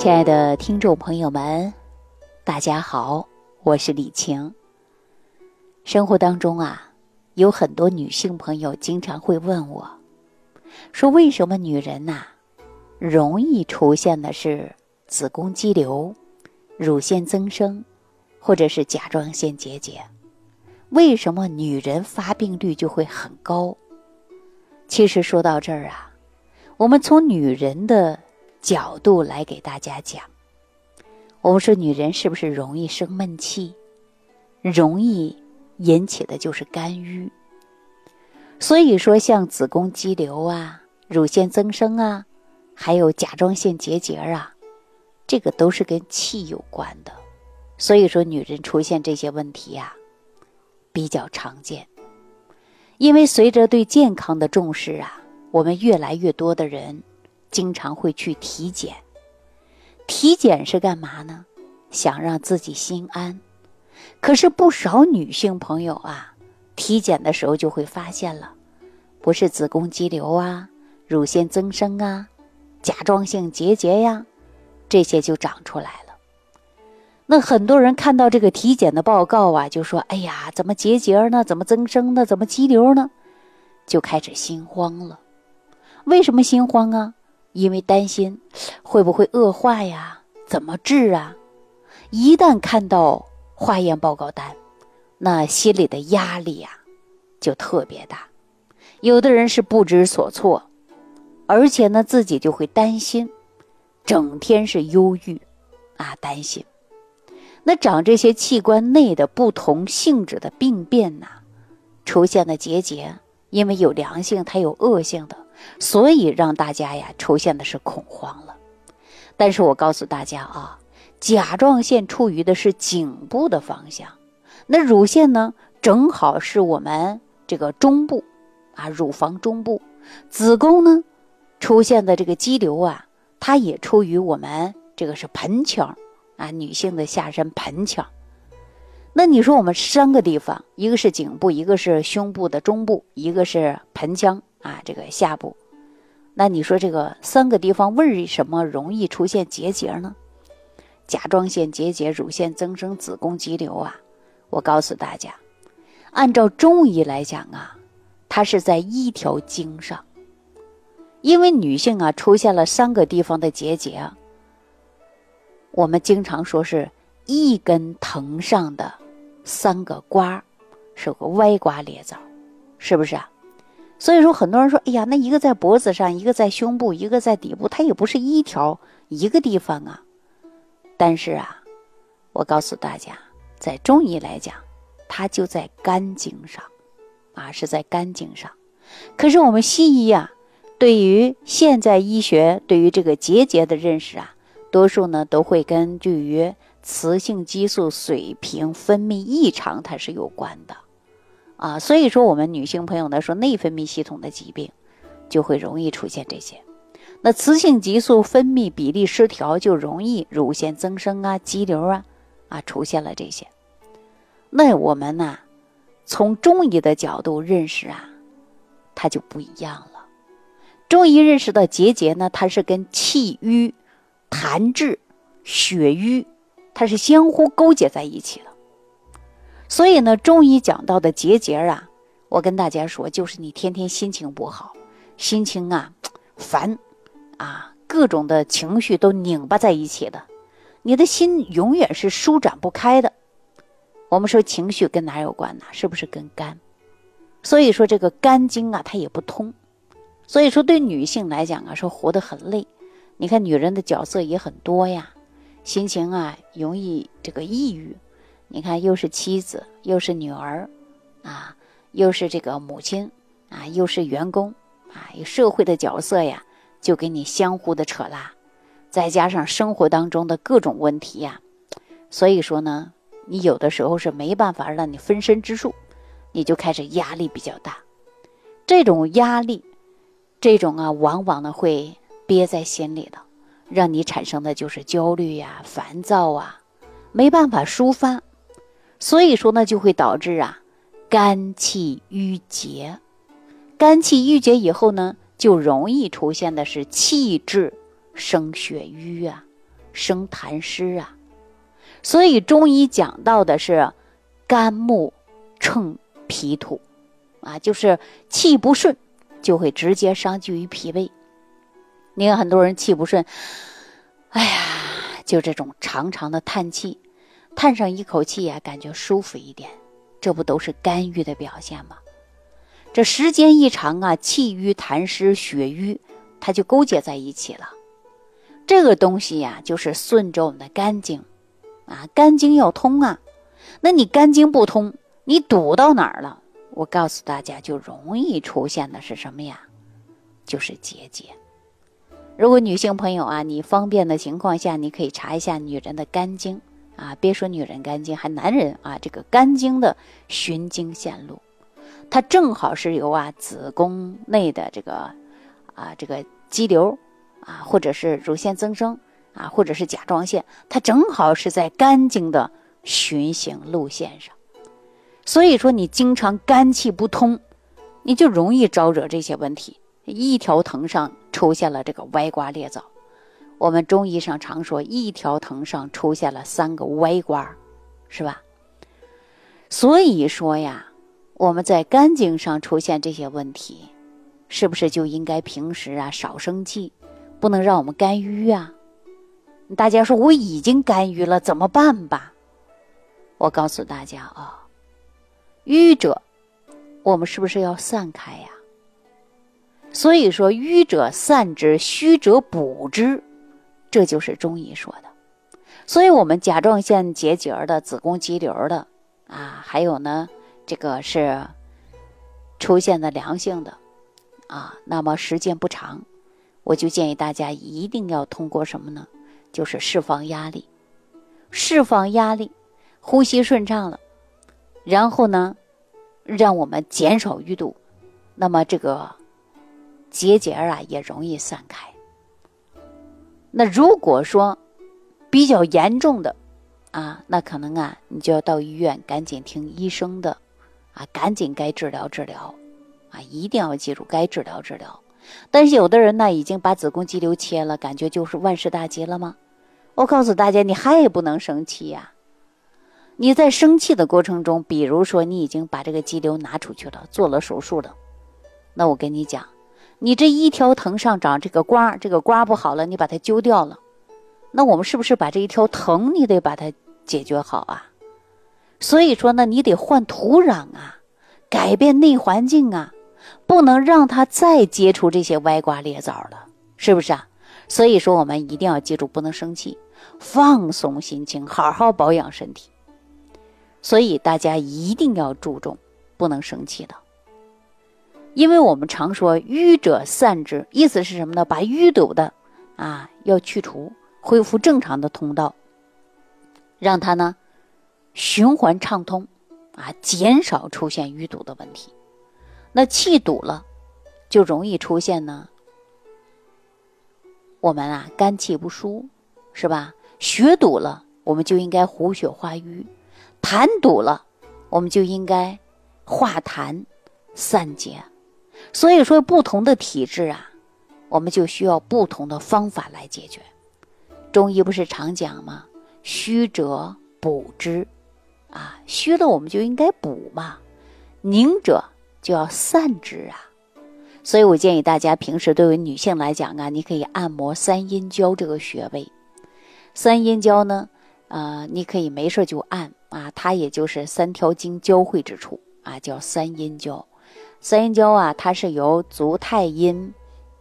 亲爱的听众朋友们，大家好，我是李晴。生活当中啊，有很多女性朋友经常会问我，说为什么女人呐，容易出现的是子宫肌瘤、乳腺增生，或者是甲状腺结节？为什么女人发病率就会很高？其实说到这儿啊，我们从女人的。角度来给大家讲，我们说女人是不是容易生闷气，容易引起的就是肝郁。所以说，像子宫肌瘤啊、乳腺增生啊，还有甲状腺结节啊，这个都是跟气有关的。所以说，女人出现这些问题呀，比较常见。因为随着对健康的重视啊，我们越来越多的人。经常会去体检，体检是干嘛呢？想让自己心安。可是不少女性朋友啊，体检的时候就会发现了，不是子宫肌瘤啊、乳腺增生啊、甲状腺结节呀，这些就长出来了。那很多人看到这个体检的报告啊，就说：“哎呀，怎么结节呢？怎么增生呢？怎么肌瘤呢？”就开始心慌了。为什么心慌啊？因为担心会不会恶化呀？怎么治啊？一旦看到化验报告单，那心里的压力呀就特别大。有的人是不知所措，而且呢自己就会担心，整天是忧郁啊，担心。那长这些器官内的不同性质的病变呐，出现的结节，因为有良性，它有恶性的。所以让大家呀出现的是恐慌了，但是我告诉大家啊，甲状腺处于的是颈部的方向，那乳腺呢正好是我们这个中部，啊乳房中部，子宫呢出现的这个肌瘤啊，它也处于我们这个是盆腔，啊女性的下身盆腔，那你说我们三个地方，一个是颈部，一个是胸部的中部，一个是盆腔。啊，这个下部，那你说这个三个地方为什么容易出现结节呢？甲状腺结节、乳腺增生、子宫肌瘤啊？我告诉大家，按照中医来讲啊，它是在一条经上。因为女性啊出现了三个地方的结节，我们经常说是一根藤上的三个瓜，是个歪瓜裂枣，是不是啊？所以说，很多人说：“哎呀，那一个在脖子上，一个在胸部，一个在底部，它也不是一条一个地方啊。”但是啊，我告诉大家，在中医来讲，它就在肝经上，啊，是在肝经上。可是我们西医啊，对于现在医学对于这个结节的认识啊，多数呢都会根据于雌性激素水平分泌异常，它是有关的。啊，所以说我们女性朋友呢，说内分泌系统的疾病，就会容易出现这些。那雌性激素分泌比例失调，就容易乳腺增生啊、肌瘤啊，啊出现了这些。那我们呢，从中医的角度认识啊，它就不一样了。中医认识的结节呢，它是跟气瘀、痰滞、血瘀，它是相互勾结在一起的。所以呢，中医讲到的结节啊，我跟大家说，就是你天天心情不好，心情啊烦，啊各种的情绪都拧巴在一起的，你的心永远是舒展不开的。我们说情绪跟哪有关呢？是不是跟肝？所以说这个肝经啊，它也不通。所以说对女性来讲啊，说活得很累。你看女人的角色也很多呀，心情啊容易这个抑郁。你看，又是妻子，又是女儿，啊，又是这个母亲，啊，又是员工，啊，有社会的角色呀，就给你相互的扯拉，再加上生活当中的各种问题呀，所以说呢，你有的时候是没办法让你分身之术，你就开始压力比较大，这种压力，这种啊，往往呢会憋在心里的，让你产生的就是焦虑呀、烦躁啊，没办法抒发。所以说呢，就会导致啊，肝气郁结，肝气郁结以后呢，就容易出现的是气滞生血瘀啊，生痰湿啊。所以中医讲到的是肝木乘脾土啊，就是气不顺就会直接伤及于脾胃。你看很多人气不顺，哎呀，就这种长长的叹气，叹上一口气呀，感觉舒服一点，这不都是肝郁的表现吗？这时间一长啊，气郁、痰湿、血瘀，它就勾结在一起了。这个东西呀，就是顺着我们的肝经，啊，肝经要通啊。那你肝经不通，你堵到哪儿了？我告诉大家，就容易出现的是什么呀？就是结节。如果女性朋友啊，你方便的情况下，你可以查一下女人的肝经啊，别说女人肝经，还男人啊，这个肝经的循经线路。它正好是由啊子宫内的这个啊这个肌瘤啊，或者是乳腺增生啊，或者是甲状腺，它正好是在肝经的循行路线上。所以说，你经常肝气不通，你就容易招惹这些问题。一条藤上出现了这个歪瓜裂枣，我们中医上常说，一条藤上出现了三个歪瓜，是吧？所以说呀。我们在肝经上出现这些问题，是不是就应该平时啊少生气，不能让我们肝郁啊？大家说我已经肝郁了，怎么办吧？我告诉大家啊，瘀者，我们是不是要散开呀？所以说瘀者散之，虚者补之，这就是中医说的。所以我们甲状腺结节的、子宫肌瘤的啊，还有呢。这个是出现的良性的啊，那么时间不长，我就建议大家一定要通过什么呢？就是释放压力，释放压力，呼吸顺畅了，然后呢，让我们减少淤堵，那么这个结节啊也容易散开。那如果说比较严重的啊，那可能啊，你就要到医院赶紧听医生的。啊，赶紧该治疗治疗，啊，一定要记住该治疗治疗。但是有的人呢，已经把子宫肌瘤切了，感觉就是万事大吉了吗？我告诉大家，你还不能生气呀。你在生气的过程中，比如说你已经把这个肌瘤拿出去了，做了手术了，那我跟你讲，你这一条藤上长这个瓜，这个瓜不好了，你把它揪掉了，那我们是不是把这一条藤你得把它解决好啊？所以说呢，你得换土壤啊，改变内环境啊，不能让它再接触这些歪瓜裂枣了，是不是啊？所以说，我们一定要记住，不能生气，放松心情，好好保养身体。所以大家一定要注重，不能生气的，因为我们常说“瘀者散之”，意思是什么呢？把淤堵的啊要去除，恢复正常的通道，让它呢。循环畅通，啊，减少出现淤堵的问题。那气堵了，就容易出现呢。我们啊，肝气不舒，是吧？血堵了，我们就应该活血化瘀；痰堵了，我们就应该化痰散结。所以说，不同的体质啊，我们就需要不同的方法来解决。中医不是常讲吗？虚者补之。啊，虚了我们就应该补嘛，凝者就要散之啊。所以我建议大家平时对于女性来讲啊，你可以按摩三阴交这个穴位。三阴交呢，呃，你可以没事就按啊，它也就是三条经交汇之处啊，叫三阴交。三阴交啊，它是由足太阴、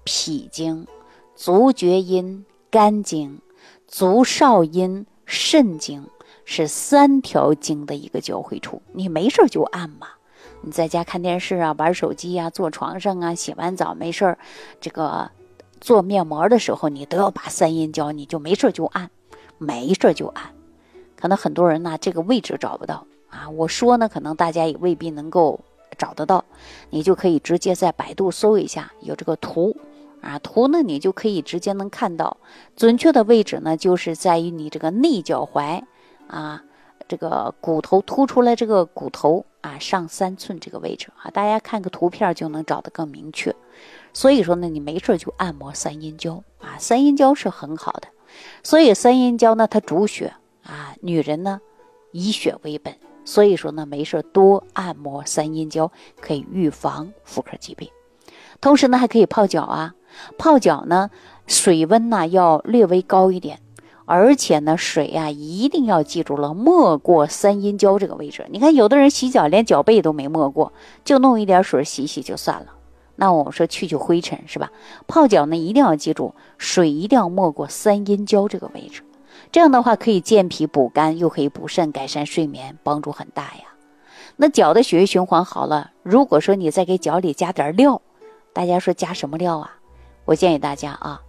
脾经、足厥阴、肝经、足少阴、肾经。是三条经的一个交汇处，你没事就按嘛。你在家看电视啊、玩手机呀、坐床上啊、洗完澡没事儿，这个做面膜的时候，你都要把三阴交，你就没事就按，没事就按。可能很多人呢，这个位置找不到啊。我说呢，可能大家也未必能够找得到，你就可以直接在百度搜一下，有这个图啊，图呢你就可以直接能看到，准确的位置呢就是在于你这个内脚踝。啊，这个骨头凸出来，这个骨头啊上三寸这个位置啊，大家看个图片就能找得更明确。所以说呢，你没事就按摩三阴交啊，三阴交是很好的。所以三阴交呢，它主血啊，女人呢以血为本，所以说呢，没事多按摩三阴交，可以预防妇科疾病。同时呢，还可以泡脚啊，泡脚呢，水温呢要略微高一点。而且呢，水呀一定要记住了，没过三阴交这个位置。你看，有的人洗脚连脚背都没没过，就弄一点水洗洗就算了。那我们说去去灰尘是吧？泡脚呢一定要记住，水一定要没过三阴交这个位置。这样的话可以健脾补肝，又可以补肾，改善睡眠，帮助很大呀。那脚的血液循环好了，如果说你再给脚里加点料，大家说加什么料啊？我建议大家啊，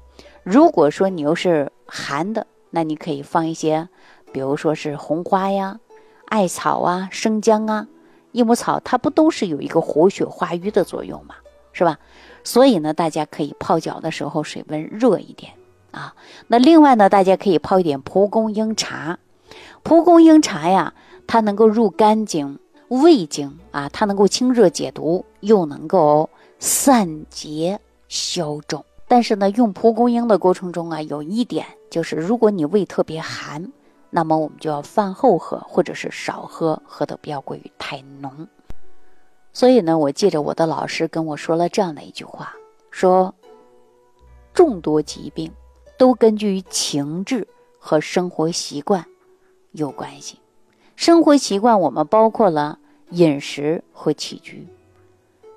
如果说你又是寒的。那你可以放一些，比如说是红花呀、艾草啊、生姜啊、益母草，它不都是有一个活血化瘀的作用嘛，是吧？所以呢，大家可以泡脚的时候水温热一点啊。那另外呢，大家可以泡一点蒲公英茶。蒲公英茶呀，它能够入肝经、胃经啊，它能够清热解毒，又能够散结消肿。但是呢，用蒲公英的过程中啊，有一点就是，如果你胃特别寒，那么我们就要饭后喝，或者是少喝，喝的不要过于太浓。所以呢，我记着我的老师跟我说了这样的一句话，说众多疾病都根据情志和生活习惯有关系。生活习惯我们包括了饮食和起居，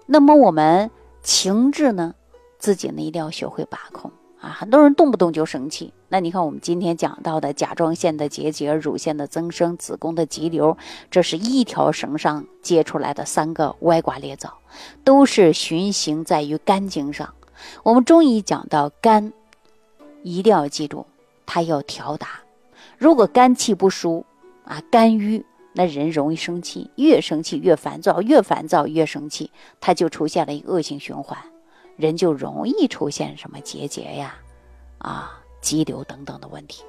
那么我们情志呢？自己呢一定要学会把控啊！很多人动不动就生气。那你看我们今天讲到的甲状腺的结节、乳腺的增生、子宫的肌瘤，这是一条绳上接出来的三个歪瓜裂枣，都是循行在于肝经上。我们中医讲到肝，一定要记住，它要调达。如果肝气不舒啊，肝郁，那人容易生气，越生气越烦躁，越烦躁越生气，它就出现了一个恶性循环。人就容易出现什么结节呀、啊肌瘤等等的问题。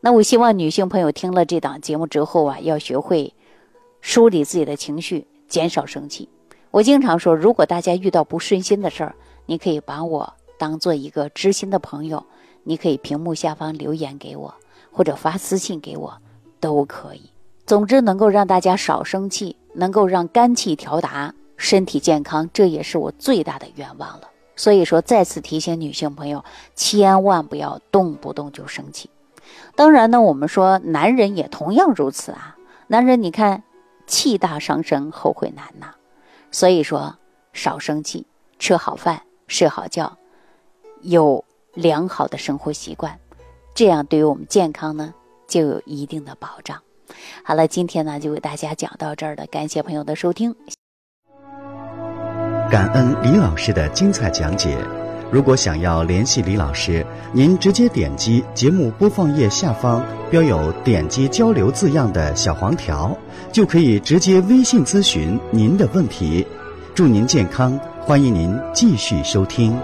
那我希望女性朋友听了这档节目之后啊，要学会梳理自己的情绪，减少生气。我经常说，如果大家遇到不顺心的事儿，你可以把我当做一个知心的朋友，你可以屏幕下方留言给我，或者发私信给我，都可以。总之，能够让大家少生气，能够让肝气调达。身体健康，这也是我最大的愿望了。所以说，再次提醒女性朋友，千万不要动不动就生气。当然呢，我们说男人也同样如此啊。男人，你看，气大伤身，后悔难呐。所以说，少生气，吃好饭，睡好觉，有良好的生活习惯，这样对于我们健康呢，就有一定的保障。好了，今天呢，就为大家讲到这儿了，感谢朋友的收听。感恩李老师的精彩讲解。如果想要联系李老师，您直接点击节目播放页下方标有“点击交流”字样的小黄条，就可以直接微信咨询您的问题。祝您健康，欢迎您继续收听。